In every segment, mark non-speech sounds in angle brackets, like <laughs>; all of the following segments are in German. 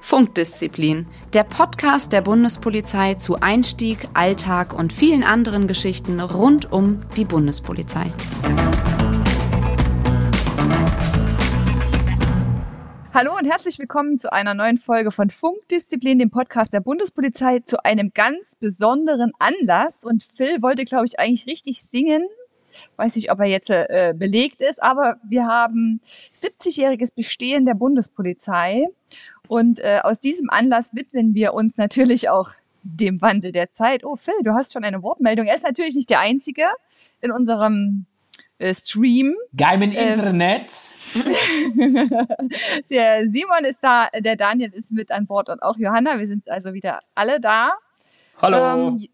Funkdisziplin, der Podcast der Bundespolizei zu Einstieg, Alltag und vielen anderen Geschichten rund um die Bundespolizei. Hallo und herzlich willkommen zu einer neuen Folge von Funkdisziplin, dem Podcast der Bundespolizei, zu einem ganz besonderen Anlass. Und Phil wollte, glaube ich, eigentlich richtig singen. Weiß nicht, ob er jetzt äh, belegt ist, aber wir haben 70-jähriges Bestehen der Bundespolizei. Und äh, aus diesem Anlass widmen wir uns natürlich auch dem Wandel der Zeit. Oh, Phil, du hast schon eine Wortmeldung. Er ist natürlich nicht der Einzige in unserem äh, Stream. Geil im ähm, Internet. <laughs> der Simon ist da, der Daniel ist mit an Bord und auch Johanna. Wir sind also wieder alle da. Hallo. Ähm,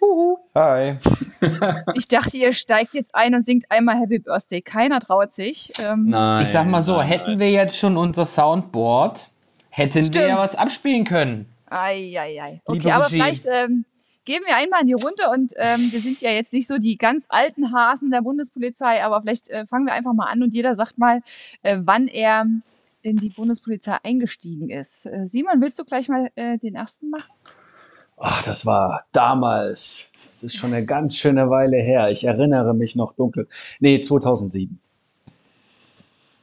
Huhu. Hi. <laughs> Ich dachte, ihr steigt jetzt ein und singt einmal Happy Birthday. Keiner traut sich. Ähm, nein. Ich sag mal so, nein, hätten wir jetzt schon unser Soundboard, hätten Stimmt. wir ja was abspielen können. Eieiei. Okay, Liebe aber Regie. vielleicht ähm, gehen wir einmal in die Runde und ähm, wir sind ja jetzt nicht so die ganz alten Hasen der Bundespolizei, aber vielleicht äh, fangen wir einfach mal an und jeder sagt mal, äh, wann er in die Bundespolizei eingestiegen ist. Äh, Simon, willst du gleich mal äh, den ersten machen? Ach, das war damals. Das ist schon eine ganz schöne Weile her. Ich erinnere mich noch dunkel. Nee, 2007.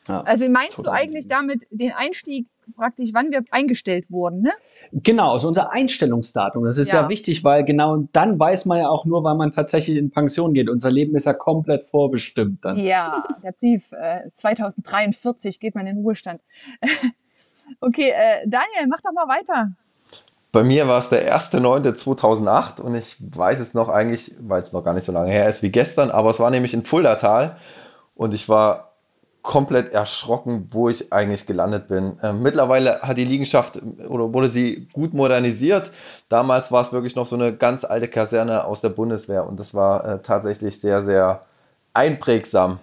Ja, also meinst 2007. du eigentlich damit den Einstieg praktisch, wann wir eingestellt wurden, ne? Genau, also unser Einstellungsdatum. Das ist ja. ja. wichtig, weil genau dann weiß man ja auch nur, wann man tatsächlich in Pension geht. Unser Leben ist ja komplett vorbestimmt dann. Ja, der Brief äh, 2043 geht man in den Ruhestand. <laughs> okay, äh, Daniel, mach doch mal weiter. Bei mir war es der 1.9.2008 und ich weiß es noch eigentlich, weil es noch gar nicht so lange her ist wie gestern, aber es war nämlich in Fuldatal und ich war komplett erschrocken, wo ich eigentlich gelandet bin. Ähm, mittlerweile hat die Liegenschaft oder wurde sie gut modernisiert. Damals war es wirklich noch so eine ganz alte Kaserne aus der Bundeswehr und das war äh, tatsächlich sehr, sehr einprägsam.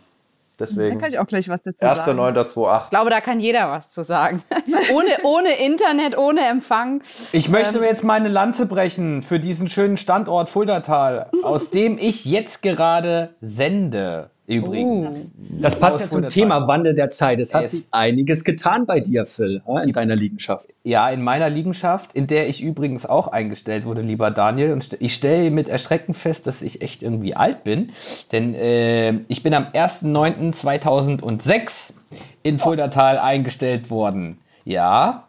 Deswegen. Da kann ich auch gleich was dazu sagen. 1.9.28. Ich glaube, da kann jeder was zu sagen. <laughs> ohne, ohne Internet, ohne Empfang. Ich möchte ähm, jetzt meine Lanze brechen für diesen schönen Standort Fuldatal, aus dem ich jetzt gerade sende. Übrigens. Uh, das passt ja zum Thema Wandel der Zeit. Es hat es sich einiges getan bei dir, Phil, in deiner Liegenschaft. Ja, in meiner Liegenschaft, in der ich übrigens auch eingestellt wurde, lieber Daniel. Und ich stelle mit Erschrecken fest, dass ich echt irgendwie alt bin. Denn äh, ich bin am 1.9.2006 in Fuldatal eingestellt worden. Ja,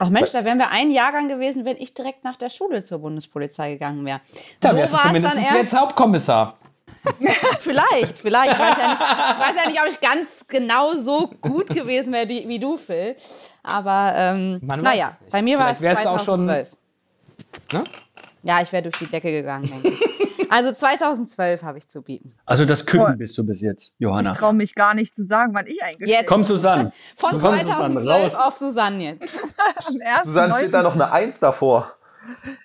Ach Mensch, da wären wir ein Jahrgang gewesen, wenn ich direkt nach der Schule zur Bundespolizei gegangen wäre. Da so wärst du zumindest jetzt Hauptkommissar. <laughs> vielleicht, vielleicht. Ich weiß, ja nicht, ich weiß ja nicht, ob ich ganz genau so gut gewesen wäre wie, wie du, Phil. Aber ähm, naja, bei mir war es 2012. Schon, ne? Ja, ich wäre durch die Decke gegangen, denke ich. Also 2012 habe ich zu bieten. Also das Küken bist du bis jetzt, Johanna. Ich traue mich gar nicht zu sagen, wann ich eingestellt Jetzt. Komm, Susanne. Von Komm, 2012 Susanne, auf Susanne jetzt. <laughs> Susanne steht da noch eine Eins davor.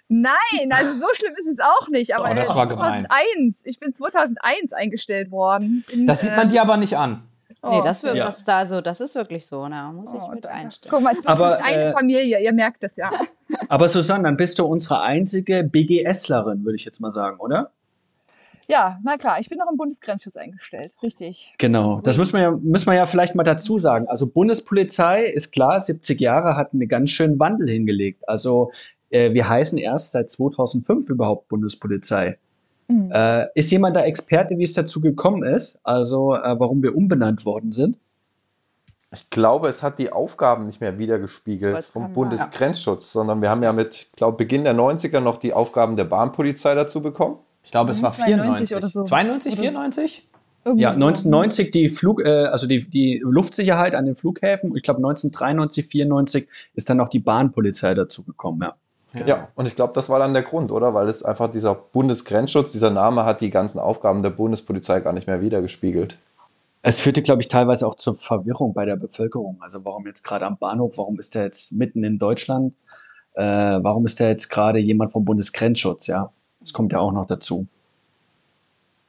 Nein, also so schlimm ist es auch nicht. Aber oh, das war 2001, ich bin 2001 eingestellt worden. In, das sieht man äh, dir aber nicht an. Oh, nee, das, wird, ja. das, da so, das ist wirklich so. Na, muss ich oh, mit einstellen. Guck mal, es ist aber, eine äh, Familie, ihr merkt das ja. <laughs> Aber Susanne, dann bist du unsere einzige BGSlerin, würde ich jetzt mal sagen, oder? Ja, na klar, ich bin noch im Bundesgrenzschutz eingestellt, richtig. Genau, das muss man ja, muss man ja vielleicht mal dazu sagen. Also Bundespolizei ist klar, 70 Jahre hat einen ganz schönen Wandel hingelegt. Also äh, wir heißen erst seit 2005 überhaupt Bundespolizei. Mhm. Äh, ist jemand da Experte, wie es dazu gekommen ist? Also, äh, warum wir umbenannt worden sind? Ich glaube, es hat die Aufgaben nicht mehr wiedergespiegelt vom Bundesgrenzschutz, ja. sondern wir haben ja mit, glaube Beginn der 90er noch die Aufgaben der Bahnpolizei dazu bekommen. Ich glaube, es war 94 oder so. 92, 94? Irgendwie ja, 1990 die Flug, äh, also die, die Luftsicherheit an den Flughäfen. Ich glaube 1993, 94 ist dann noch die Bahnpolizei dazu gekommen. Ja. Ja. ja, und ich glaube, das war dann der Grund, oder? Weil es einfach dieser Bundesgrenzschutz, dieser Name hat die ganzen Aufgaben der Bundespolizei gar nicht mehr wiedergespiegelt. Es führte, glaube ich, teilweise auch zur Verwirrung bei der Bevölkerung. Also warum jetzt gerade am Bahnhof, warum ist der jetzt mitten in Deutschland? Äh, warum ist der jetzt gerade jemand vom Bundesgrenzschutz? Ja, das kommt ja auch noch dazu.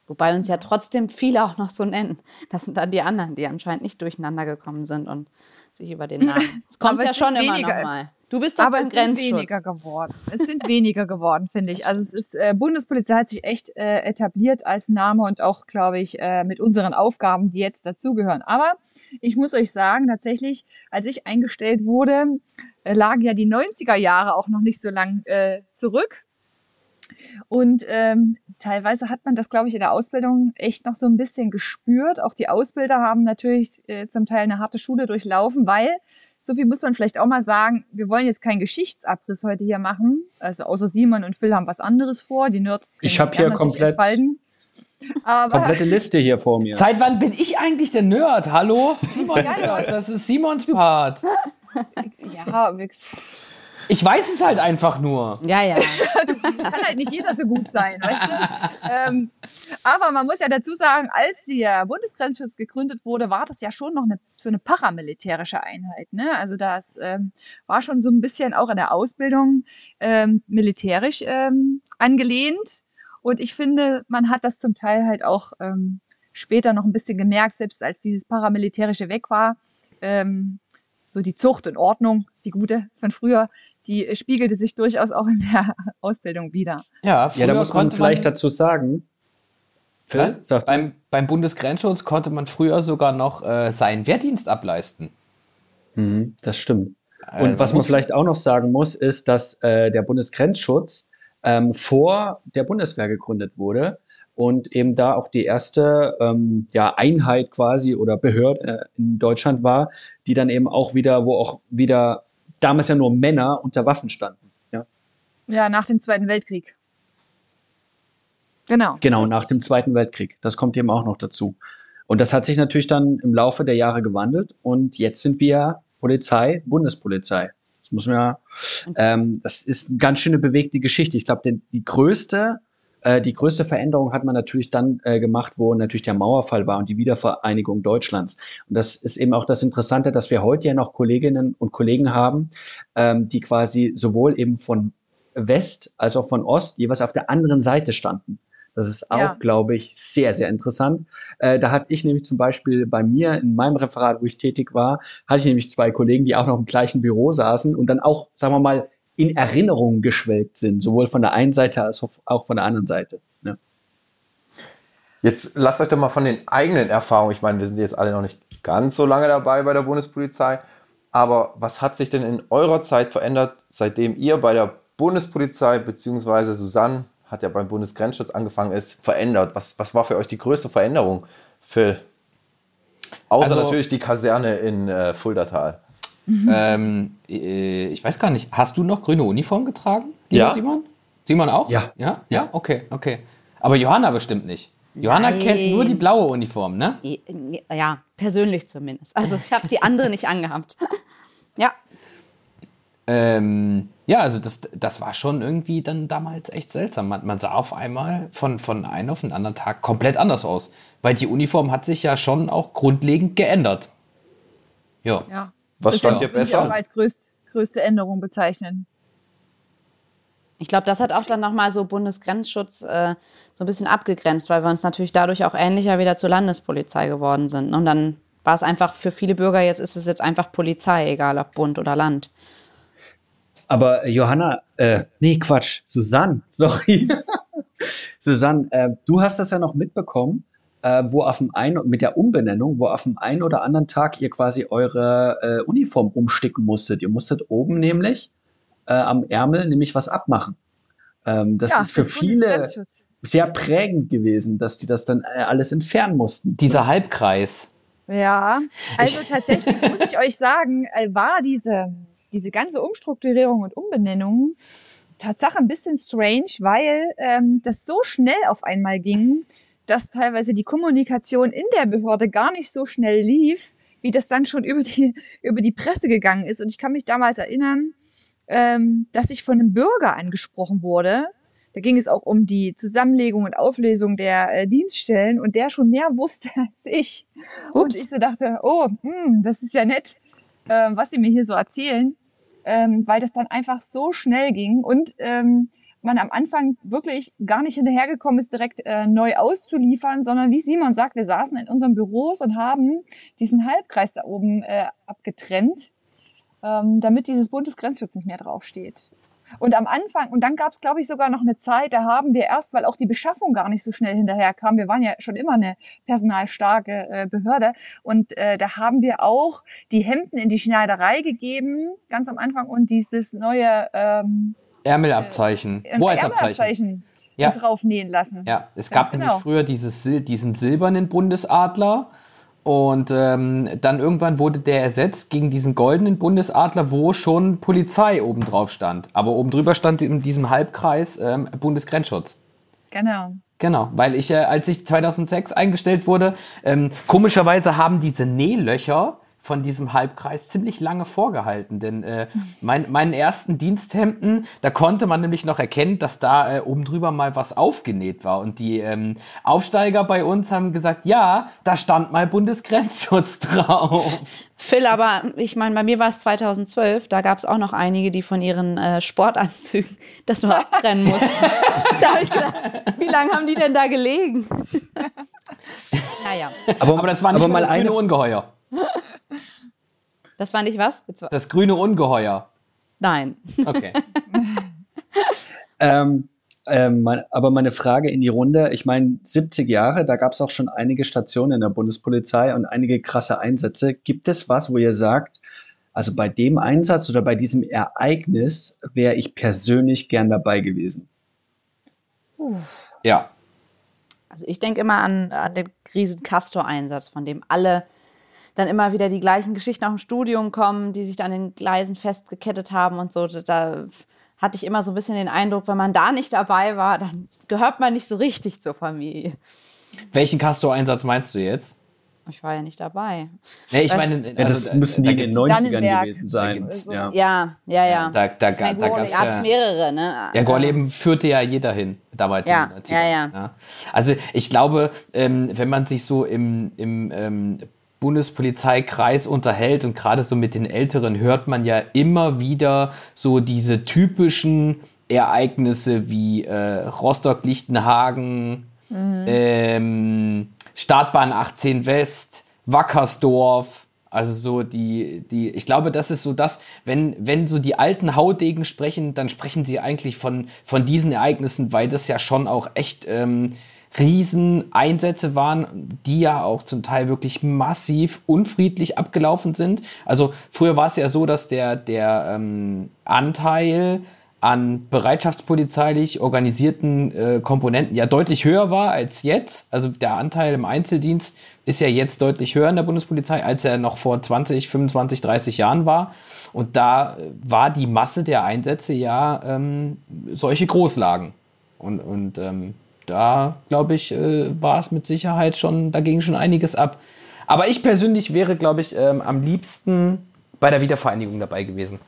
Wobei uns ja trotzdem viele auch noch so nennen. Das sind dann die anderen, die anscheinend nicht durcheinander gekommen sind und sich über den Namen. <laughs> Es kommt ja schon immer noch mal. Du bist doch aber beim es Grenzschutz. sind weniger geworden. Es sind weniger geworden, finde ich. Also es ist äh, Bundespolizei hat sich echt äh, etabliert als Name und auch, glaube ich, äh, mit unseren Aufgaben, die jetzt dazugehören. Aber ich muss euch sagen, tatsächlich, als ich eingestellt wurde, äh, lagen ja die 90er Jahre auch noch nicht so lang äh, zurück. Und ähm, teilweise hat man das, glaube ich, in der Ausbildung echt noch so ein bisschen gespürt. Auch die Ausbilder haben natürlich äh, zum Teil eine harte Schule durchlaufen, weil so viel muss man vielleicht auch mal sagen. Wir wollen jetzt keinen Geschichtsabriss heute hier machen. Also außer Simon und Phil haben was anderes vor. Die Nerds Ich habe hier komplett aber komplette Liste hier vor mir. Seit wann bin ich eigentlich der Nerd? Hallo? Simon <laughs> ist das. Das ist Simons Part. ja, wir ich weiß es halt einfach nur. Ja, ja. <laughs> kann halt nicht jeder so gut sein, weißt du? ähm, aber man muss ja dazu sagen, als der Bundesgrenzschutz gegründet wurde, war das ja schon noch eine, so eine paramilitärische Einheit. Ne? Also das ähm, war schon so ein bisschen auch in der Ausbildung ähm, militärisch ähm, angelehnt. Und ich finde, man hat das zum Teil halt auch ähm, später noch ein bisschen gemerkt, selbst als dieses paramilitärische weg war. Ähm, so die Zucht und Ordnung, die gute von früher, die spiegelte sich durchaus auch in der <laughs> Ausbildung wieder. Ja, ja da muss man vielleicht man dazu sagen, Phil, sag beim, beim Bundesgrenzschutz konnte man früher sogar noch äh, seinen Wehrdienst ableisten. Mhm, das stimmt. Und also was man vielleicht auch noch sagen muss, ist, dass äh, der Bundesgrenzschutz ähm, vor der Bundeswehr gegründet wurde und eben da auch die erste ähm, ja, Einheit quasi oder Behörde äh, in Deutschland war, die dann eben auch wieder, wo auch wieder damals ja nur Männer unter Waffen standen. Ja, ja nach dem Zweiten Weltkrieg. Genau. Genau, nach dem Zweiten Weltkrieg. Das kommt eben auch noch dazu. Und das hat sich natürlich dann im Laufe der Jahre gewandelt und jetzt sind wir Polizei, Bundespolizei. Das muss man ja, ähm, das ist eine ganz schöne bewegte Geschichte. Ich glaube, die größte äh, die größte Veränderung hat man natürlich dann äh, gemacht, wo natürlich der Mauerfall war und die Wiedervereinigung Deutschlands. Und das ist eben auch das Interessante, dass wir heute ja noch Kolleginnen und Kollegen haben, ähm, die quasi sowohl eben von West als auch von Ost jeweils auf der anderen Seite standen. Das ist auch, ja. glaube ich, sehr, sehr interessant. Äh, da hatte ich nämlich zum Beispiel bei mir in meinem Referat, wo ich tätig war, hatte ich nämlich zwei Kollegen, die auch noch im gleichen Büro saßen und dann auch, sagen wir mal, in Erinnerungen geschwelgt sind, sowohl von der einen Seite als auch von der anderen Seite. Ne? Jetzt lasst euch doch mal von den eigenen Erfahrungen, ich meine, wir sind jetzt alle noch nicht ganz so lange dabei bei der Bundespolizei, aber was hat sich denn in eurer Zeit verändert, seitdem ihr bei der Bundespolizei bzw. Susanne hat ja beim Bundesgrenzschutz angefangen ist, verändert? Was, was war für euch die größte Veränderung, Phil? Außer also, natürlich die Kaserne in äh, Fuldatal. Mhm. Ähm, äh, ich weiß gar nicht, hast du noch grüne Uniform getragen, ja. Simon? Simon auch? Ja. Ja? Ja? Okay, okay. Aber Johanna bestimmt nicht. Johanna Nein. kennt nur die blaue Uniform, ne? Ja, persönlich zumindest. Also ich habe die andere nicht angehabt. <laughs> ja. Ähm, ja, also das, das war schon irgendwie dann damals echt seltsam. Man, man, sah auf einmal von, von einem auf den anderen Tag komplett anders aus. Weil die Uniform hat sich ja schon auch grundlegend geändert. Ja. ja. Was stand dir besser? Ich als größt, größte Änderung bezeichnen. Ich glaube, das hat auch dann nochmal so Bundesgrenzschutz äh, so ein bisschen abgegrenzt, weil wir uns natürlich dadurch auch ähnlicher wieder zur Landespolizei geworden sind. Und dann war es einfach für viele Bürger, jetzt ist es jetzt einfach Polizei, egal ob Bund oder Land. Aber Johanna, äh, nee, Quatsch, Susanne, <laughs> sorry. Susanne, äh, du hast das ja noch mitbekommen äh, wo auf dem einen, mit der Umbenennung, wo auf dem einen oder anderen Tag ihr quasi eure äh, Uniform umsticken musstet. Ihr musstet oben nämlich äh, am Ärmel nämlich was abmachen. Ähm, das ja, ist für das viele sehr prägend gewesen, dass die das dann äh, alles entfernen mussten. Dieser Halbkreis. Ja, also tatsächlich <laughs> muss ich euch sagen, äh, war diese, diese ganze Umstrukturierung und Umbenennung Tatsache ein bisschen strange, weil ähm, das so schnell auf einmal ging, dass teilweise die Kommunikation in der Behörde gar nicht so schnell lief, wie das dann schon über die, <laughs> über die Presse gegangen ist. Und ich kann mich damals erinnern, ähm, dass ich von einem Bürger angesprochen wurde. Da ging es auch um die Zusammenlegung und Auflösung der äh, Dienststellen und der schon mehr wusste <laughs> als ich. Ups. Und ich so dachte, oh, mh, hm, das ist ja nett, äh, was sie mir hier so erzählen, ähm, weil das dann einfach so schnell ging. Und ähm, man am Anfang wirklich gar nicht hinterhergekommen ist, direkt äh, neu auszuliefern, sondern wie Simon sagt, wir saßen in unseren Büros und haben diesen Halbkreis da oben äh, abgetrennt, ähm, damit dieses Bundesgrenzschutz nicht mehr draufsteht. Und am Anfang, und dann gab es, glaube ich, sogar noch eine Zeit, da haben wir erst, weil auch die Beschaffung gar nicht so schnell hinterherkam, wir waren ja schon immer eine personalstarke äh, Behörde, und äh, da haben wir auch die Hemden in die Schneiderei gegeben, ganz am Anfang, und dieses neue ähm, Ärmelabzeichen, äh, Hoheitsabzeichen ja. draufnähen lassen. Ja, es gab ja, genau. nämlich früher dieses, diesen silbernen Bundesadler und ähm, dann irgendwann wurde der ersetzt gegen diesen goldenen Bundesadler, wo schon Polizei oben drauf stand. Aber oben drüber stand in diesem Halbkreis ähm, Bundesgrenzschutz. Genau. Genau, weil ich, äh, als ich 2006 eingestellt wurde, ähm, komischerweise haben diese Nählöcher von diesem Halbkreis ziemlich lange vorgehalten. Denn äh, mein, meinen ersten Diensthemden, da konnte man nämlich noch erkennen, dass da äh, oben drüber mal was aufgenäht war. Und die ähm, Aufsteiger bei uns haben gesagt, ja, da stand mal Bundesgrenzschutz <laughs> drauf. Phil, aber ich meine, bei mir war es 2012, da gab es auch noch einige, die von ihren äh, Sportanzügen <laughs> das nur abtrennen mussten. <laughs> da habe ich gedacht, wie lange haben die denn da gelegen? naja. Aber, aber das war nicht aber mal das grüne Ungeheuer. Das war nicht was? Das grüne Ungeheuer. Nein. Okay. <laughs> ähm, ähm, mein, aber meine Frage in die Runde, ich meine, 70 Jahre, da gab es auch schon einige Stationen in der Bundespolizei und einige krasse Einsätze. Gibt es was, wo ihr sagt, also bei dem Einsatz oder bei diesem Ereignis wäre ich persönlich gern dabei gewesen? Ja. Also ich denke immer an, an den Riesen-Castor-Einsatz, von dem alle dann immer wieder die gleichen Geschichten auch im Studium kommen, die sich dann in den Gleisen festgekettet haben und so. Da hatte ich immer so ein bisschen den Eindruck, wenn man da nicht dabei war, dann gehört man nicht so richtig zur Familie. Welchen Castor-Einsatz meinst du jetzt? Ich war ja nicht dabei. Nee, ich meine, also, ja, das müssen die in den 90ern gewesen sein. Ja, ja, ja. ja. Da, da, da, da gab es ja, mehrere. Ne? Ja, Gorleben führte ja jeder hin dabei. Ja, ja, ja, Also ich glaube, ähm, wenn man sich so im, im ähm, Bundespolizeikreis unterhält und gerade so mit den Älteren hört man ja immer wieder so diese typischen Ereignisse wie äh, Rostock-Lichtenhagen, mhm. ähm, Startbahn 18 West, Wackersdorf. Also so die, die, ich glaube, das ist so das, wenn, wenn so die alten Haudegen sprechen, dann sprechen sie eigentlich von, von diesen Ereignissen, weil das ja schon auch echt ähm, Rieseneinsätze waren, die ja auch zum Teil wirklich massiv unfriedlich abgelaufen sind. Also früher war es ja so, dass der, der ähm, Anteil an bereitschaftspolizeilich organisierten äh, Komponenten ja deutlich höher war als jetzt. Also der Anteil im Einzeldienst ist ja jetzt deutlich höher in der Bundespolizei, als er noch vor 20, 25, 30 Jahren war. Und da war die Masse der Einsätze ja ähm, solche Großlagen. Und, und ähm, da glaube ich, äh, war es mit Sicherheit schon, da ging schon einiges ab. Aber ich persönlich wäre, glaube ich, ähm, am liebsten bei der Wiedervereinigung dabei gewesen.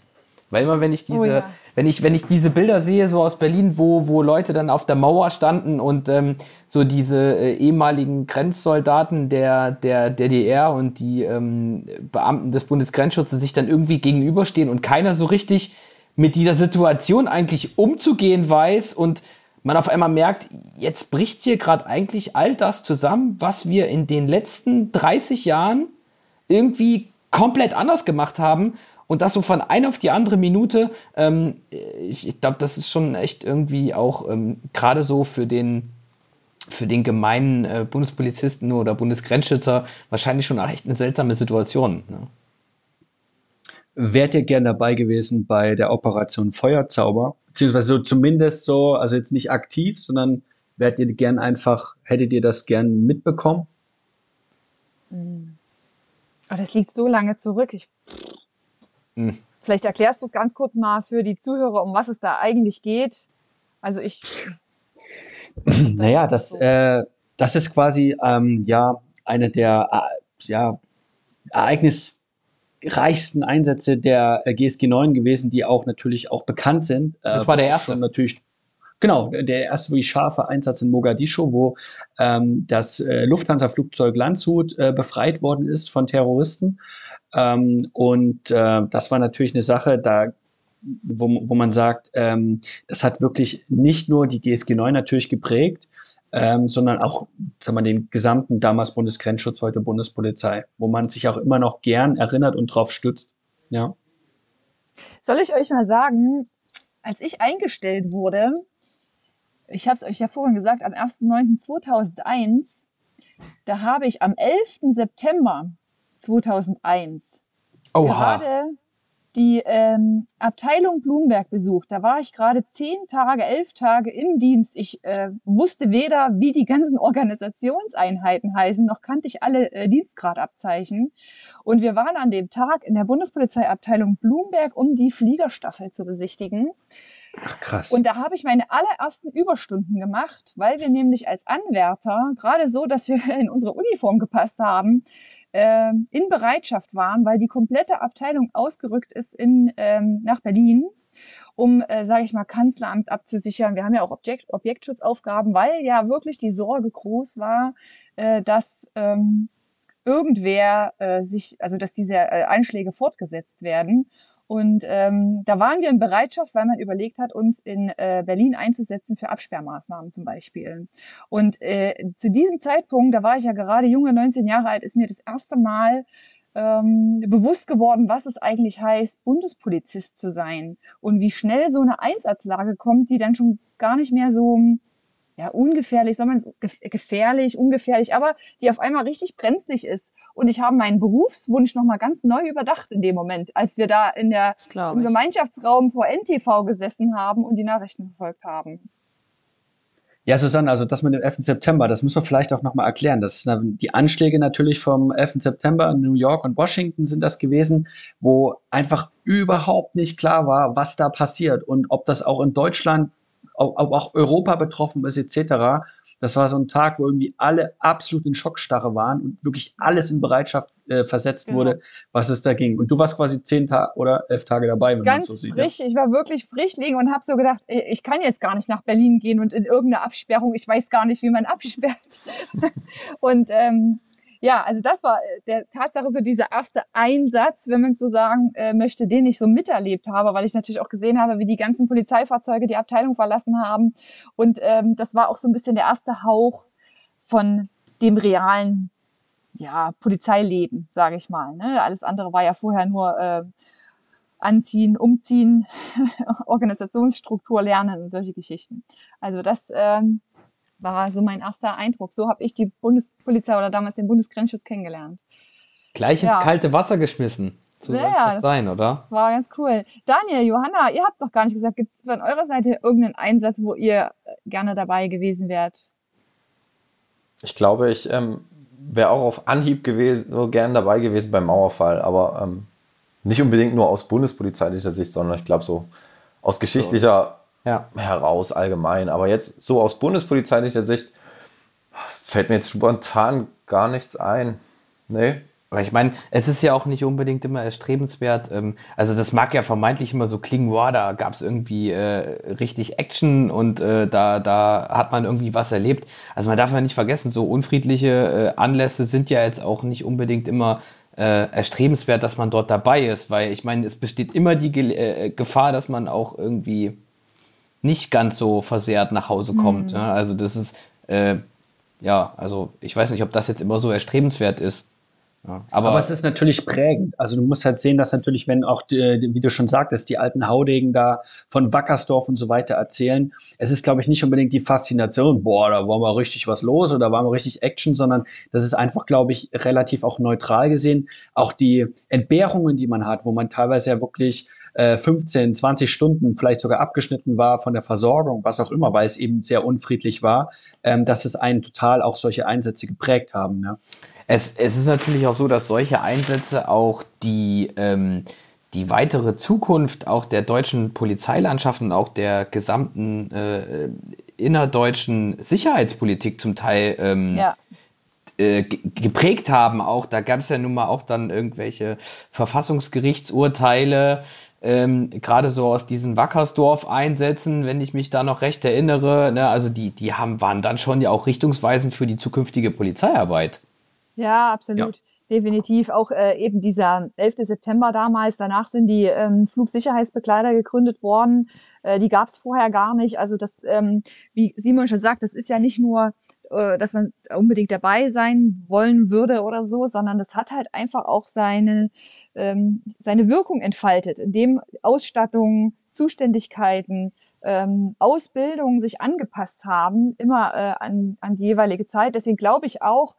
Weil immer, wenn ich diese, oh ja. wenn ich, wenn ich diese Bilder sehe, so aus Berlin, wo, wo Leute dann auf der Mauer standen und ähm, so diese äh, ehemaligen Grenzsoldaten der, der DDR und die ähm, Beamten des Bundesgrenzschutzes sich dann irgendwie gegenüberstehen und keiner so richtig mit dieser Situation eigentlich umzugehen weiß und man auf einmal merkt, jetzt bricht hier gerade eigentlich all das zusammen, was wir in den letzten 30 Jahren irgendwie komplett anders gemacht haben und das so von einer auf die andere Minute. Ähm, ich, glaube, das ist schon echt irgendwie auch ähm, gerade so für den für den gemeinen äh, Bundespolizisten oder Bundesgrenzschützer wahrscheinlich schon echt eine seltsame Situation. Ne? Wärt ihr gern dabei gewesen bei der Operation Feuerzauber? Beziehungsweise so zumindest so, also jetzt nicht aktiv, sondern wärt ihr gern einfach, hättet ihr das gern mitbekommen? Mhm. Oh, das liegt so lange zurück. Ich, mhm. Vielleicht erklärst du es ganz kurz mal für die Zuhörer, um was es da eigentlich geht. Also ich. <clears throat> naja, das, äh, das ist quasi ähm, ja eine der äh, ja, Ereignis reichsten Einsätze der äh, GSG 9 gewesen, die auch natürlich auch bekannt sind. Äh, das war der erste. Natürlich Genau, der erste wirklich scharfe Einsatz in Mogadischu, wo ähm, das äh, Lufthansa-Flugzeug Landshut äh, befreit worden ist von Terroristen. Ähm, und äh, das war natürlich eine Sache, da wo, wo man sagt, ähm, das hat wirklich nicht nur die GSG 9 natürlich geprägt, ähm, sondern auch sagen wir, den gesamten damals Bundesgrenzschutz, heute Bundespolizei, wo man sich auch immer noch gern erinnert und drauf stützt. Ja. Soll ich euch mal sagen, als ich eingestellt wurde, ich habe es euch ja vorhin gesagt, am 1.9.2001, da habe ich am 11. September 2001 Oha. gerade die ähm, Abteilung Blumberg besucht. Da war ich gerade zehn Tage, elf Tage im Dienst. Ich äh, wusste weder, wie die ganzen <laughs> Organisationseinheiten heißen, noch kannte ich alle äh, Dienstgradabzeichen. Und wir waren an dem Tag in der Bundespolizeiabteilung Blumberg, um die Fliegerstaffel zu besichtigen. Ach, krass. Und da habe ich meine allerersten Überstunden gemacht, weil wir nämlich als Anwärter, gerade so, dass wir <laughs> in unsere Uniform gepasst haben, äh, in Bereitschaft waren, weil die komplette Abteilung ausgerückt ist in, ähm, nach Berlin um, äh, sage ich mal, Kanzleramt abzusichern. Wir haben ja auch Objekt, Objektschutzaufgaben, weil ja wirklich die Sorge groß war, äh, dass ähm, irgendwer äh, sich, also dass diese äh, Einschläge fortgesetzt werden. Und ähm, da waren wir in Bereitschaft, weil man überlegt hat, uns in äh, Berlin einzusetzen für Absperrmaßnahmen zum Beispiel. Und äh, zu diesem Zeitpunkt, da war ich ja gerade junge, 19 Jahre alt, ist mir das erste Mal ähm, bewusst geworden, was es eigentlich heißt, Bundespolizist zu sein und wie schnell so eine Einsatzlage kommt, die dann schon gar nicht mehr so ja, ungefährlich, soll man es gefährlich, ungefährlich, aber die auf einmal richtig brenzlig ist. Und ich habe meinen Berufswunsch nochmal ganz neu überdacht in dem Moment, als wir da in der, im ich. Gemeinschaftsraum vor NTV gesessen haben und die Nachrichten verfolgt haben. Ja, Susanne, also das mit dem 11. September, das müssen wir vielleicht auch nochmal erklären. Das sind die Anschläge natürlich vom 11. September in New York und Washington sind das gewesen, wo einfach überhaupt nicht klar war, was da passiert und ob das auch in Deutschland ob auch Europa betroffen ist, etc. Das war so ein Tag, wo irgendwie alle absolut in Schockstarre waren und wirklich alles in Bereitschaft äh, versetzt genau. wurde, was es da ging. Und du warst quasi zehn Tage oder elf Tage dabei, wenn Ganz man so sieht. Frisch, ja. ich war wirklich frisch liegen und habe so gedacht, ich kann jetzt gar nicht nach Berlin gehen und in irgendeine Absperrung, ich weiß gar nicht, wie man absperrt. <laughs> und ähm, ja, also das war äh, der Tatsache so dieser erste Einsatz, wenn man so sagen äh, möchte, den ich so miterlebt habe, weil ich natürlich auch gesehen habe, wie die ganzen Polizeifahrzeuge die Abteilung verlassen haben. Und ähm, das war auch so ein bisschen der erste Hauch von dem realen ja, Polizeileben, sage ich mal. Ne? Alles andere war ja vorher nur äh, Anziehen, Umziehen, <laughs> Organisationsstruktur lernen und solche Geschichten. Also das ähm, war so mein erster Eindruck. So habe ich die Bundespolizei oder damals den Bundesgrenzschutz kennengelernt. Gleich ins ja. kalte Wasser geschmissen. So ja, soll es das sein, oder? War ganz cool. Daniel, Johanna, ihr habt doch gar nicht gesagt, gibt es von eurer Seite irgendeinen Einsatz, wo ihr äh, gerne dabei gewesen wärt? Ich glaube, ich ähm, wäre auch auf Anhieb gewesen, nur gern dabei gewesen beim Mauerfall, aber ähm, nicht unbedingt nur aus bundespolizeilicher Sicht, sondern ich glaube so aus geschichtlicher ja. heraus allgemein. Aber jetzt so aus bundespolizeilicher Sicht fällt mir jetzt spontan gar nichts ein. Nee. Aber ich meine, es ist ja auch nicht unbedingt immer erstrebenswert. Ähm, also das mag ja vermeintlich immer so klingen, wow, da gab es irgendwie äh, richtig Action und äh, da, da hat man irgendwie was erlebt. Also man darf ja nicht vergessen, so unfriedliche äh, Anlässe sind ja jetzt auch nicht unbedingt immer äh, erstrebenswert, dass man dort dabei ist, weil ich meine, es besteht immer die Ge äh, Gefahr, dass man auch irgendwie nicht ganz so versehrt nach Hause kommt. Mhm. Ja, also das ist, äh, ja, also ich weiß nicht, ob das jetzt immer so erstrebenswert ist. Ja, aber, aber, es ist natürlich prägend. Also du musst halt sehen, dass natürlich, wenn auch, die, wie du schon sagtest, die alten Haudegen da von Wackersdorf und so weiter erzählen, es ist, glaube ich, nicht unbedingt die Faszination, boah, da war mal richtig was los oder da war mal richtig Action, sondern das ist einfach, glaube ich, relativ auch neutral gesehen. Auch die Entbehrungen, die man hat, wo man teilweise ja wirklich 15, äh, 20 Stunden vielleicht sogar abgeschnitten war von der Versorgung, was auch immer, weil es eben sehr unfriedlich war, ähm, dass es einen total auch solche Einsätze geprägt haben. Ja. Es, es ist natürlich auch so, dass solche Einsätze auch die, ähm, die weitere Zukunft auch der deutschen Polizeilandschaft und auch der gesamten äh, innerdeutschen Sicherheitspolitik zum Teil ähm, ja. äh, geprägt haben. Auch da gab es ja nun mal auch dann irgendwelche Verfassungsgerichtsurteile, ähm, gerade so aus diesen Wackersdorf-Einsätzen, wenn ich mich da noch recht erinnere, ne, also die, die haben, waren dann schon ja auch richtungsweisend für die zukünftige Polizeiarbeit. Ja, absolut. Ja. definitiv auch äh, eben dieser 11. September damals. Danach sind die ähm, Flugsicherheitsbegleiter gegründet worden. Äh, die gab es vorher gar nicht. Also das, ähm, wie Simon schon sagt, das ist ja nicht nur, äh, dass man unbedingt dabei sein wollen würde oder so, sondern das hat halt einfach auch seine, ähm, seine Wirkung entfaltet, indem Ausstattung, Zuständigkeiten, ähm, Ausbildung sich angepasst haben, immer äh, an, an die jeweilige Zeit. Deswegen glaube ich auch,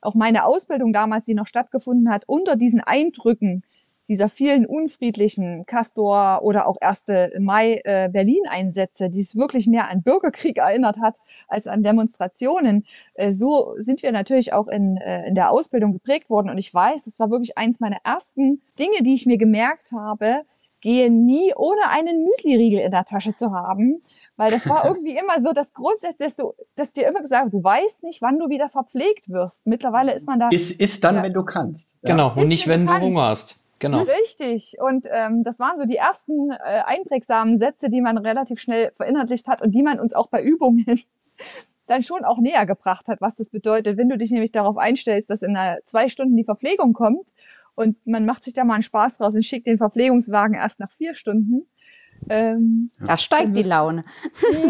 auch meine Ausbildung damals, die noch stattgefunden hat, unter diesen Eindrücken dieser vielen unfriedlichen Castor oder auch 1. Mai äh, Berlin-Einsätze, die es wirklich mehr an Bürgerkrieg erinnert hat als an Demonstrationen, äh, so sind wir natürlich auch in, äh, in der Ausbildung geprägt worden. Und ich weiß, es war wirklich eins meiner ersten Dinge, die ich mir gemerkt habe, gehe nie ohne einen Müsli-Riegel in der Tasche zu haben, weil das war <laughs> irgendwie immer so, dass grundsätzlich so, dass dir immer gesagt, du weißt nicht, wann du wieder verpflegt wirst. Mittlerweile ist man da. Ist, ist dann, ja. wenn du kannst. Ja. Genau, und nicht, wenn du, du hungerst. Genau. Richtig. Und ähm, das waren so die ersten äh, einprägsamen Sätze, die man relativ schnell verinnerlicht hat und die man uns auch bei Übungen <laughs> dann schon auch näher gebracht hat, was das bedeutet. Wenn du dich nämlich darauf einstellst, dass in zwei Stunden die Verpflegung kommt und man macht sich da mal einen Spaß draus und schickt den Verpflegungswagen erst nach vier Stunden. Ähm, da steigt die Laune. <laughs>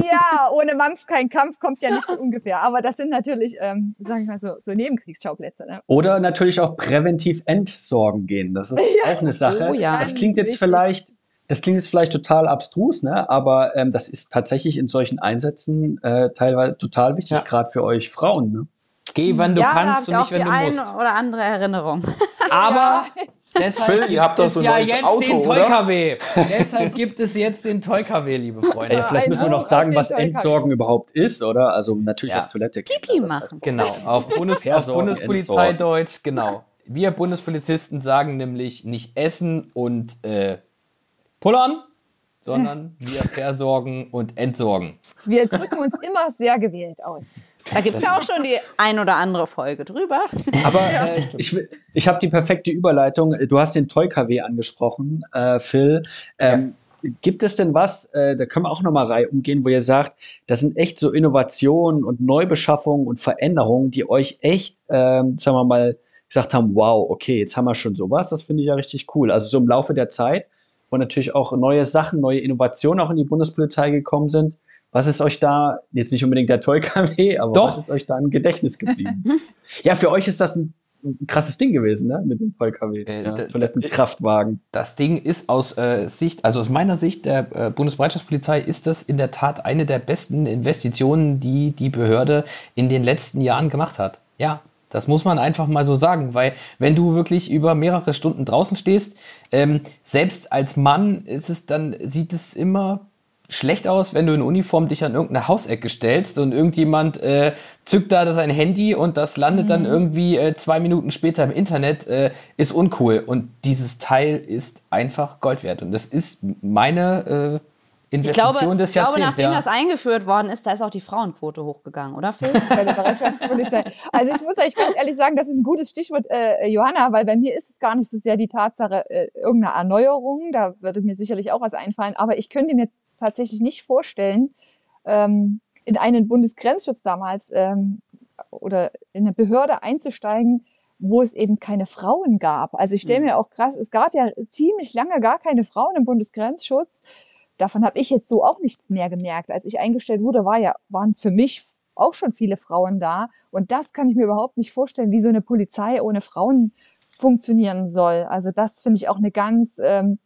Ja, ohne Mampf kein Kampf kommt ja nicht <laughs> ungefähr. Aber das sind natürlich, ähm, sage ich mal so, so Nebenkriegsschauplätze. Ne? Oder natürlich auch präventiv entsorgen gehen. Das ist <laughs> ja. auch eine Sache. Oh, ja. Das klingt jetzt vielleicht, das klingt jetzt vielleicht total abstrus, ne? Aber ähm, das ist tatsächlich in solchen Einsätzen äh, teilweise total wichtig, ja. gerade für euch Frauen. Ne? Geh, wenn du ja, kannst und nicht, wenn du musst. Ja, eine oder andere Erinnerung. Aber deshalb Phil, ihr habt doch so ein ja jetzt Auto, den Toy-KW. deshalb gibt es jetzt den Toy-KW, liebe Freunde. Ey, vielleicht müssen wir noch sagen, was Entsorgen überhaupt ist, oder? Also natürlich ja. auf Toilette. Pipi machen. Genau, auf, Bundes auf Bundespolizeideutsch, genau. Wir Bundespolizisten sagen nämlich nicht essen und äh, pullern, sondern wir versorgen und entsorgen. Wir drücken uns immer sehr gewählt aus. Da gibt es ja auch schon die ein oder andere Folge drüber. Aber <laughs> äh, ich, ich habe die perfekte Überleitung. Du hast den Toy KW angesprochen, äh, Phil. Ähm, ja. Gibt es denn was, äh, da können wir auch nochmal Reihe umgehen, wo ihr sagt, das sind echt so Innovationen und Neubeschaffungen und Veränderungen, die euch echt, ähm, sagen wir mal, gesagt haben, wow, okay, jetzt haben wir schon sowas, das finde ich ja richtig cool. Also so im Laufe der Zeit, wo natürlich auch neue Sachen, neue Innovationen auch in die Bundespolizei gekommen sind, was ist euch da, jetzt nicht unbedingt der Toy-KW, <laughs> aber Doch. was ist euch da im Gedächtnis geblieben? <laughs> ja, für euch ist das ein, ein krasses Ding gewesen, ne? Mit dem Toy-KW. Äh, ja, Toilettenkraftwagen. Das Ding ist aus äh, Sicht, also aus meiner Sicht der äh, Bundesbereitschaftspolizei ist das in der Tat eine der besten Investitionen, die die Behörde in den letzten Jahren gemacht hat. Ja, das muss man einfach mal so sagen, weil wenn du wirklich über mehrere Stunden draußen stehst, ähm, selbst als Mann ist es dann, sieht es immer schlecht aus, wenn du in Uniform dich an irgendeine Hausecke stellst und irgendjemand äh, zückt da sein Handy und das landet mhm. dann irgendwie äh, zwei Minuten später im Internet, äh, ist uncool. Und dieses Teil ist einfach Gold wert. Und das ist meine äh, Investition ich glaube, des Jahrzehnts. Ich glaube, nachdem ja. das eingeführt worden ist, da ist auch die Frauenquote hochgegangen, oder Phil? <laughs> Bei der Bereitschaftspolizei. Also ich muss euch ganz ehrlich sagen, das ist ein gutes Stichwort, äh, Johanna, weil bei mir ist es gar nicht so sehr die Tatsache äh, irgendeiner Erneuerung, da würde mir sicherlich auch was einfallen, aber ich könnte mir tatsächlich nicht vorstellen, ähm, in einen Bundesgrenzschutz damals ähm, oder in eine Behörde einzusteigen, wo es eben keine Frauen gab. Also ich stelle mhm. mir auch krass, es gab ja ziemlich lange gar keine Frauen im Bundesgrenzschutz. Davon habe ich jetzt so auch nichts mehr gemerkt. Als ich eingestellt wurde, war ja, waren für mich auch schon viele Frauen da. Und das kann ich mir überhaupt nicht vorstellen, wie so eine Polizei ohne Frauen funktionieren soll. Also das finde ich auch eine ganz ähm,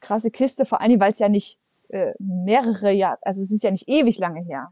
krasse Kiste, vor allem, weil es ja nicht äh, mehrere Jahre, also es ist ja nicht ewig lange her.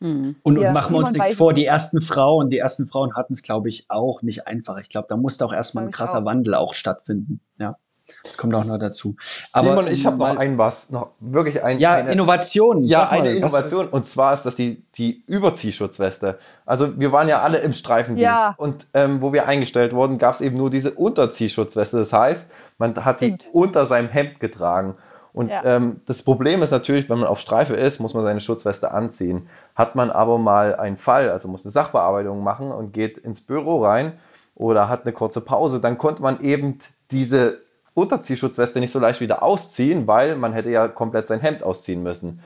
Mhm. Und, und machen wir uns nichts vor, die ersten Frauen, die ersten Frauen hatten es, glaube ich, auch nicht einfach. Ich glaube, da musste auch erstmal ein krasser auch. Wandel auch stattfinden. Ja. Das kommt auch noch dazu. Aber Simon, ich habe noch ein was, noch wirklich ein. Ja, eine, Innovation. Ja, eine Innovation. Und zwar ist das die, die Überziehschutzweste. Also wir waren ja alle im Streifendienst. Ja. Und ähm, wo wir eingestellt wurden, gab es eben nur diese Unterziehschutzweste. Das heißt, man hat Stimmt. die unter seinem Hemd getragen. Und ja. ähm, das Problem ist natürlich, wenn man auf Streife ist, muss man seine Schutzweste anziehen. Hat man aber mal einen Fall, also muss eine Sachbearbeitung machen und geht ins Büro rein oder hat eine kurze Pause, dann konnte man eben diese Unterziehschutzweste nicht so leicht wieder ausziehen, weil man hätte ja komplett sein Hemd ausziehen müssen.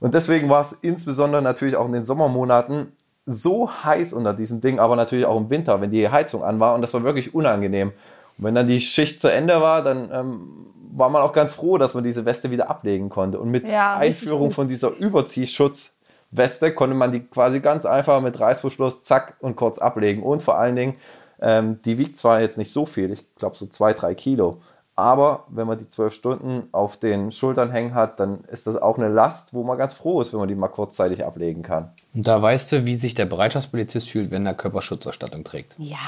Und deswegen war es insbesondere natürlich auch in den Sommermonaten so heiß unter diesem Ding, aber natürlich auch im Winter, wenn die Heizung an war und das war wirklich unangenehm. Und wenn dann die Schicht zu Ende war, dann ähm, war man auch ganz froh, dass man diese Weste wieder ablegen konnte. Und mit ja, Einführung von dieser Überziehschutzweste konnte man die quasi ganz einfach mit Reißverschluss, zack und kurz ablegen. Und vor allen Dingen, ähm, die wiegt zwar jetzt nicht so viel, ich glaube so zwei, drei Kilo, aber wenn man die zwölf Stunden auf den Schultern hängen hat, dann ist das auch eine Last, wo man ganz froh ist, wenn man die mal kurzzeitig ablegen kann. Und da weißt du, wie sich der Bereitschaftspolizist fühlt, wenn er Körperschutzerstattung trägt. <laughs> Ja,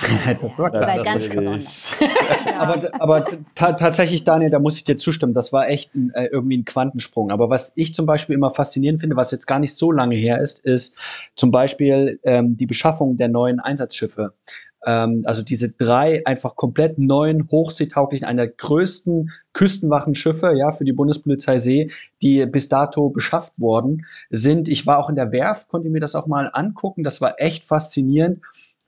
das war klar. Das ganz besonders. <laughs> aber aber tatsächlich, Daniel, da muss ich dir zustimmen. Das war echt ein, äh, irgendwie ein Quantensprung. Aber was ich zum Beispiel immer faszinierend finde, was jetzt gar nicht so lange her ist, ist zum Beispiel ähm, die Beschaffung der neuen Einsatzschiffe ähm, also diese drei einfach komplett neuen, hochseetauglichen, einer der größten Küstenwachenschiffe, ja, für die Bundespolizei See, die bis dato beschafft worden sind. Ich war auch in der Werft, konnte mir das auch mal angucken. Das war echt faszinierend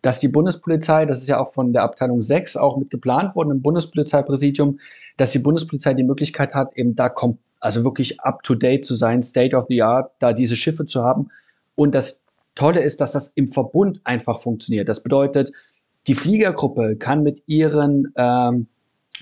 dass die Bundespolizei, das ist ja auch von der Abteilung 6 auch mit geplant worden im Bundespolizeipräsidium, dass die Bundespolizei die Möglichkeit hat, eben da kommt, also wirklich up to date zu sein, state of the art, da diese Schiffe zu haben. Und das Tolle ist, dass das im Verbund einfach funktioniert. Das bedeutet, die Fliegergruppe kann mit ihren ähm,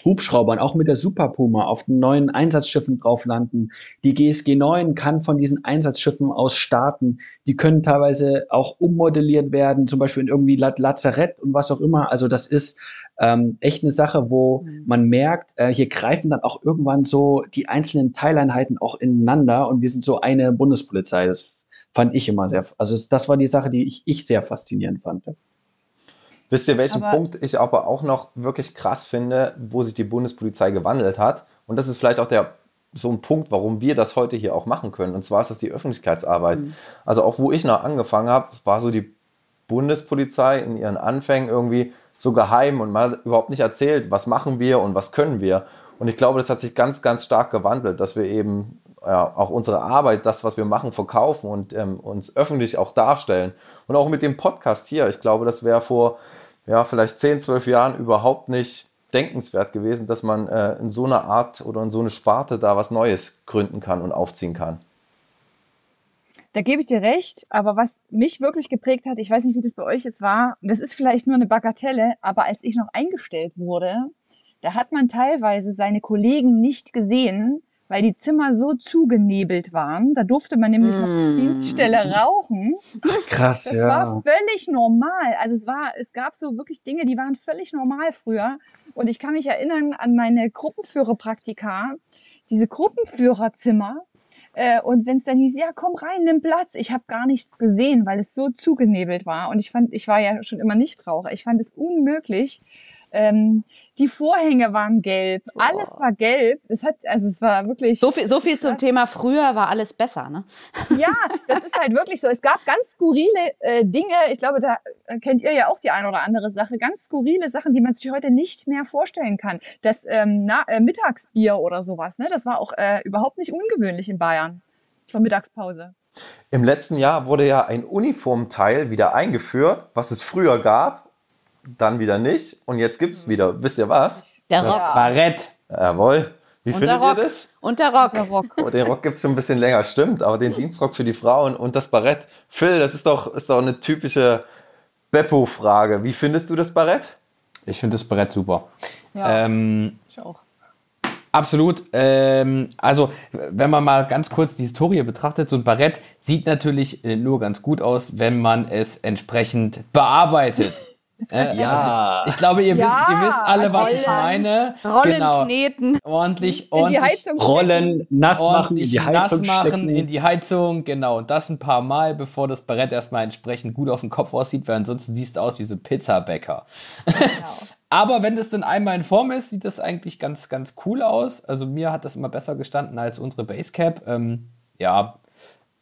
Hubschraubern, auch mit der Super Puma, auf den neuen Einsatzschiffen drauf landen. Die GSG 9 kann von diesen Einsatzschiffen aus starten. Die können teilweise auch ummodelliert werden, zum Beispiel in irgendwie Lazarett und was auch immer. Also das ist ähm, echt eine Sache, wo mhm. man merkt, äh, hier greifen dann auch irgendwann so die einzelnen Teileinheiten auch ineinander und wir sind so eine Bundespolizei. Das fand ich immer sehr, also das war die Sache, die ich, ich sehr faszinierend fand. Wisst ihr, welchen aber Punkt ich aber auch noch wirklich krass finde, wo sich die Bundespolizei gewandelt hat? Und das ist vielleicht auch der so ein Punkt, warum wir das heute hier auch machen können. Und zwar ist das die Öffentlichkeitsarbeit. Mhm. Also auch wo ich noch angefangen habe, war so die Bundespolizei in ihren Anfängen irgendwie so geheim und man hat überhaupt nicht erzählt, was machen wir und was können wir. Und ich glaube, das hat sich ganz, ganz stark gewandelt, dass wir eben ja, auch unsere Arbeit, das, was wir machen, verkaufen und ähm, uns öffentlich auch darstellen. Und auch mit dem Podcast hier, ich glaube, das wäre vor ja, vielleicht 10, 12 Jahren überhaupt nicht denkenswert gewesen, dass man äh, in so einer Art oder in so eine Sparte da was Neues gründen kann und aufziehen kann. Da gebe ich dir recht, aber was mich wirklich geprägt hat, ich weiß nicht, wie das bei euch jetzt war, das ist vielleicht nur eine Bagatelle, aber als ich noch eingestellt wurde, da hat man teilweise seine Kollegen nicht gesehen, weil die Zimmer so zugenebelt waren. Da durfte man nämlich mm. noch Dienststelle rauchen. Krass, das ja. Das war völlig normal. Also es war, es gab so wirklich Dinge, die waren völlig normal früher. Und ich kann mich erinnern an meine Gruppenführerpraktika, diese Gruppenführerzimmer. Äh, und wenn es dann hieß, ja, komm rein, nimm Platz. Ich habe gar nichts gesehen, weil es so zugenebelt war. Und ich fand, ich war ja schon immer Nichtraucher. Ich fand es unmöglich, ähm, die Vorhänge waren gelb, oh. alles war gelb. Es hat, also es war wirklich. So viel, so viel zum Thema früher war alles besser, ne? Ja, das ist halt wirklich so. Es gab ganz skurrile äh, Dinge. Ich glaube, da kennt ihr ja auch die eine oder andere Sache. Ganz skurrile Sachen, die man sich heute nicht mehr vorstellen kann. Das ähm, na, äh, Mittagsbier oder sowas, ne? Das war auch äh, überhaupt nicht ungewöhnlich in Bayern zur Mittagspause. Im letzten Jahr wurde ja ein Uniformteil wieder eingeführt, was es früher gab dann wieder nicht und jetzt gibt es wieder, wisst ihr was? Der Rock. Das Barett. Jawohl. Wie und findet ihr das? Und der Rock. Der Rock. Oh, den Rock gibt es schon ein bisschen länger, stimmt, aber den Dienstrock für die Frauen und das Barett. Phil, das ist doch, ist doch eine typische Beppo-Frage. Wie findest du das Barett? Ich finde das Barett super. Ja, ähm, ich auch. Absolut. Ähm, also, wenn man mal ganz kurz die Historie betrachtet, so ein Barett sieht natürlich äh, nur ganz gut aus, wenn man es entsprechend bearbeitet. Äh, ja. Ich, ich, glaube, ihr, ja, wisst, ihr wisst alle, was Rollen, ich meine. Rollen genau. kneten. Ordentlich, ordentlich. Rollen nass machen, in die Heizung nass machen, stecken. in die Heizung, genau. Und das ein paar Mal, bevor das Barett erstmal entsprechend gut auf dem Kopf aussieht, weil ansonsten siehst du aus wie so ein Pizzabäcker. Genau. <laughs> Aber wenn das dann einmal in Form ist, sieht das eigentlich ganz, ganz cool aus. Also mir hat das immer besser gestanden als unsere Basecap. Ähm, ja,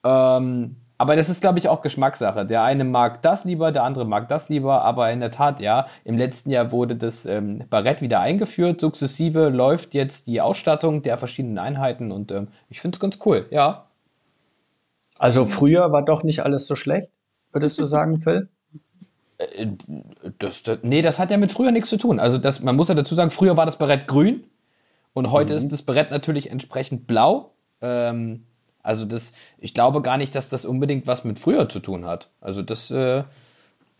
ähm, aber das ist, glaube ich, auch Geschmackssache. Der eine mag das lieber, der andere mag das lieber. Aber in der Tat, ja, im letzten Jahr wurde das ähm, Barett wieder eingeführt. Sukzessive läuft jetzt die Ausstattung der verschiedenen Einheiten und ähm, ich finde es ganz cool, ja. Also früher war doch nicht alles so schlecht, würdest du sagen, <laughs> Phil? Äh, das, das, nee, das hat ja mit früher nichts zu tun. Also das, man muss ja dazu sagen, früher war das Barett grün und heute mhm. ist das Barett natürlich entsprechend blau. Ähm, Also das, ich glaube gar nicht, dass das unbedingt was mit früher zu tun hat. Also das, äh,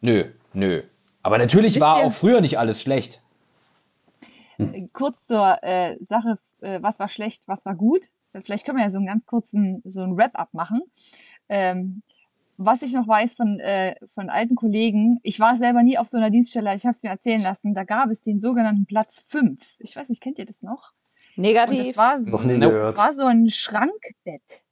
nö, nö. Aber natürlich Wisst war auch früher nicht alles schlecht. Kurz zur äh, Sache, äh, was war schlecht, was war gut. Vielleicht können wir ja so einen ganz kurzen, so einen Wrap-up machen. Ähm, was ich noch weiß von, äh, von alten Kollegen, ich war selber nie auf so einer Dienststelle, ich habe es mir erzählen lassen, da gab es den sogenannten Platz 5. Ich weiß nicht, kennt ihr das noch? Negativ. Und das war, noch nie gehört. Das war so ein Schrankbett.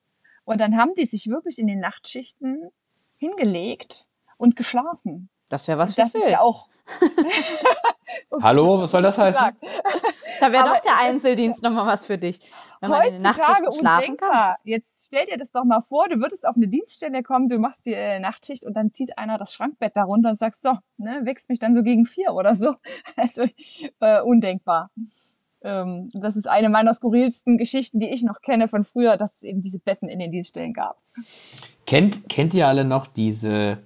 Und dann haben die sich wirklich in den Nachtschichten hingelegt und geschlafen. Das wäre was für Das Phil. ist ja auch. <laughs> Hallo, was soll das heißen? Da wäre doch der Einzeldienst nochmal was für dich. Wenn man in den Nachtschichten schlafen kann. Jetzt stell dir das doch mal vor, du würdest auf eine Dienststelle kommen, du machst die äh, Nachtschicht und dann zieht einer das Schrankbett darunter und sagst, so, ne, wächst mich dann so gegen vier oder so. <laughs> Also äh, undenkbar. Ähm, das ist eine meiner skurrilsten Geschichten, die ich noch kenne von früher, dass es eben diese Betten in den Dienststellen gab. Kennt, kennt ihr alle noch diese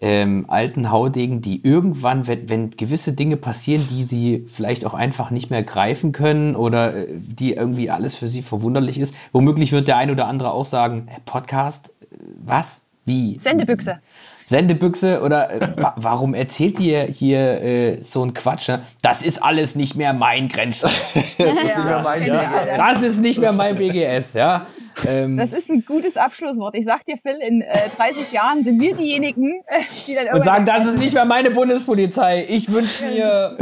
ähm, alten Haudegen, die irgendwann, wenn, wenn gewisse Dinge passieren, die sie vielleicht auch einfach nicht mehr greifen können oder äh, die irgendwie alles für sie verwunderlich ist, womöglich wird der ein oder andere auch sagen, äh, Podcast, äh, was? Wie? Sendebüchse. Sendebüchse oder äh, wa warum erzählt ihr hier äh, so ein Quatsch? Ne? Das ist alles nicht mehr mein Grenzstoff. <laughs> das, ist nicht mehr mein, ja. das ist nicht mehr mein BGS, ja. Ähm, das ist ein gutes Abschlusswort. Ich sag dir, Phil, in äh, 30 Jahren sind wir diejenigen, äh, die dann Und sagen, das ist nicht mehr meine Bundespolizei. Ich wünsche mir.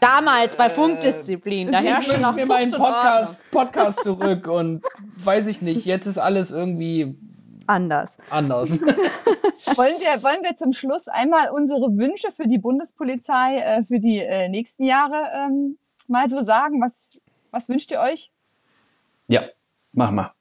Damals bei Funkdisziplin. Da ich wünsche mir meinen Podcast, Podcast zurück und weiß ich nicht. Jetzt ist alles irgendwie anders. Anders. Wollen, wir, wollen wir zum Schluss einmal unsere Wünsche für die Bundespolizei äh, für die äh, nächsten Jahre ähm, mal so sagen? Was, was wünscht ihr euch? Ja, mach mal.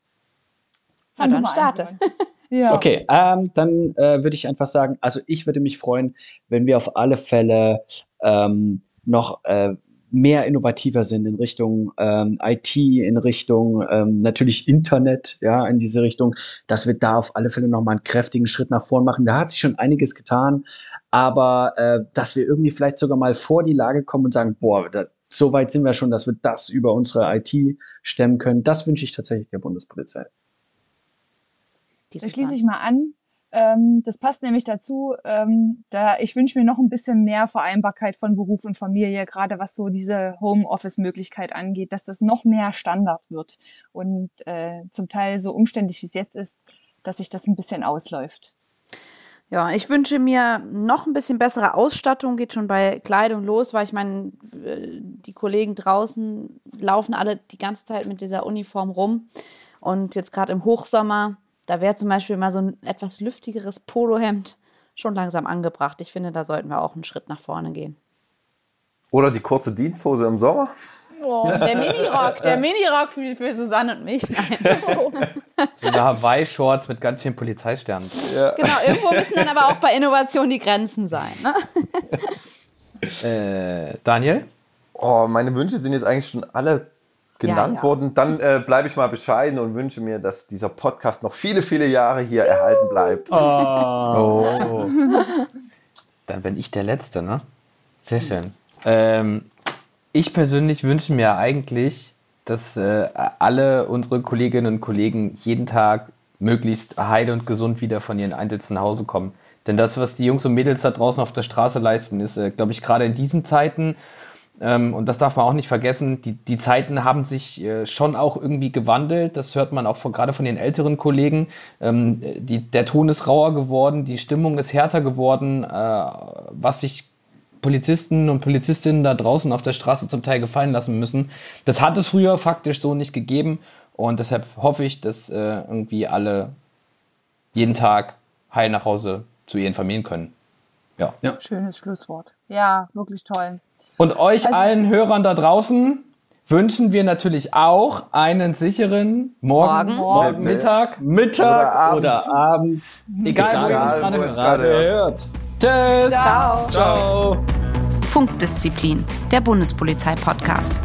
Na dann starte. <laughs> Ja. Okay, ähm, dann äh, würde ich einfach sagen, also ich würde mich freuen, wenn wir auf alle Fälle ähm, noch äh, mehr innovativer sind in Richtung ähm, IT, in Richtung ähm, natürlich Internet, ja, in diese Richtung, dass wir da auf alle Fälle nochmal einen kräftigen Schritt nach vorn machen. Da hat sich schon einiges getan, aber äh, dass wir irgendwie vielleicht sogar mal vor die Lage kommen und sagen, boah, da, so weit sind wir schon, dass wir das über unsere IT stemmen können. Das wünsche ich tatsächlich der Bundespolizei. Da schließe ich mal an. Ähm, das passt nämlich dazu. Ähm, da ich wünsche mir noch ein bisschen mehr Vereinbarkeit von Beruf und Familie, gerade was so diese Homeoffice-Möglichkeit angeht, dass das noch mehr Standard wird und äh, zum Teil so umständlich wie es jetzt ist, dass sich das ein bisschen ausläuft. Ja, ich wünsche mir noch ein bisschen bessere Ausstattung, geht schon bei Kleidung los, weil ich meine, äh, die Kollegen draußen laufen alle die ganze Zeit mit dieser Uniform rum. Und jetzt gerade im Hochsommer da wäre zum Beispiel mal so ein etwas lüftigeres Polohemd schon langsam angebracht. Ich finde, da sollten wir auch einen Schritt nach vorne gehen. Oder die kurze Diensthose im Sommer. Oh, der Minirock, der Minirock für, für Susanne und mich. <laughs> so eine Hawaii-Shorts mit ganz vielen Polizeisternen. Ja. Genau, irgendwo müssen dann aber auch bei Innovation die Grenzen sein. Ne? äh, Daniel? Oh, meine Wünsche sind jetzt eigentlich schon alle genannt ja, ja. wurden, dann äh, bleibe ich mal bescheiden und wünsche mir, dass dieser Podcast noch viele, viele Jahre hier erhalten bleibt. Oh. oh. Dann bin ich der Letzte, ne? Sehr schön. Ähm, ich persönlich wünsche mir eigentlich, dass äh, alle unsere Kolleginnen und Kollegen jeden Tag möglichst heil und gesund wieder von ihren Einsätzen nach Hause kommen. Denn das, was die Jungs und Mädels da draußen auf der Straße leisten, ist, äh, glaube ich, gerade in diesen Zeiten und das darf man auch nicht vergessen, die, die Zeiten haben sich äh, schon auch irgendwie gewandelt. Das hört man auch von, gerade von den älteren Kollegen. Ähm, die, der Ton ist rauer geworden, die Stimmung ist härter geworden, äh, was sich Polizisten und Polizistinnen da draußen auf der Straße zum Teil gefallen lassen müssen. Das hat es früher faktisch so nicht gegeben. Und deshalb hoffe ich, dass äh, irgendwie alle jeden Tag heil nach Hause zu ihren Familien können. Ja. ja. Schönes Schlusswort. Ja, wirklich toll. Und euch also, allen Hörern da draußen wünschen wir natürlich auch einen sicheren Morgen, Morgen, Morgen Mittag, Mittag oder Abend. Oder Abend. Egal, wo ihr uns gerade hört. Tschüss. Ciao. Ciao. Funkdisziplin, der Bundespolizei-Podcast.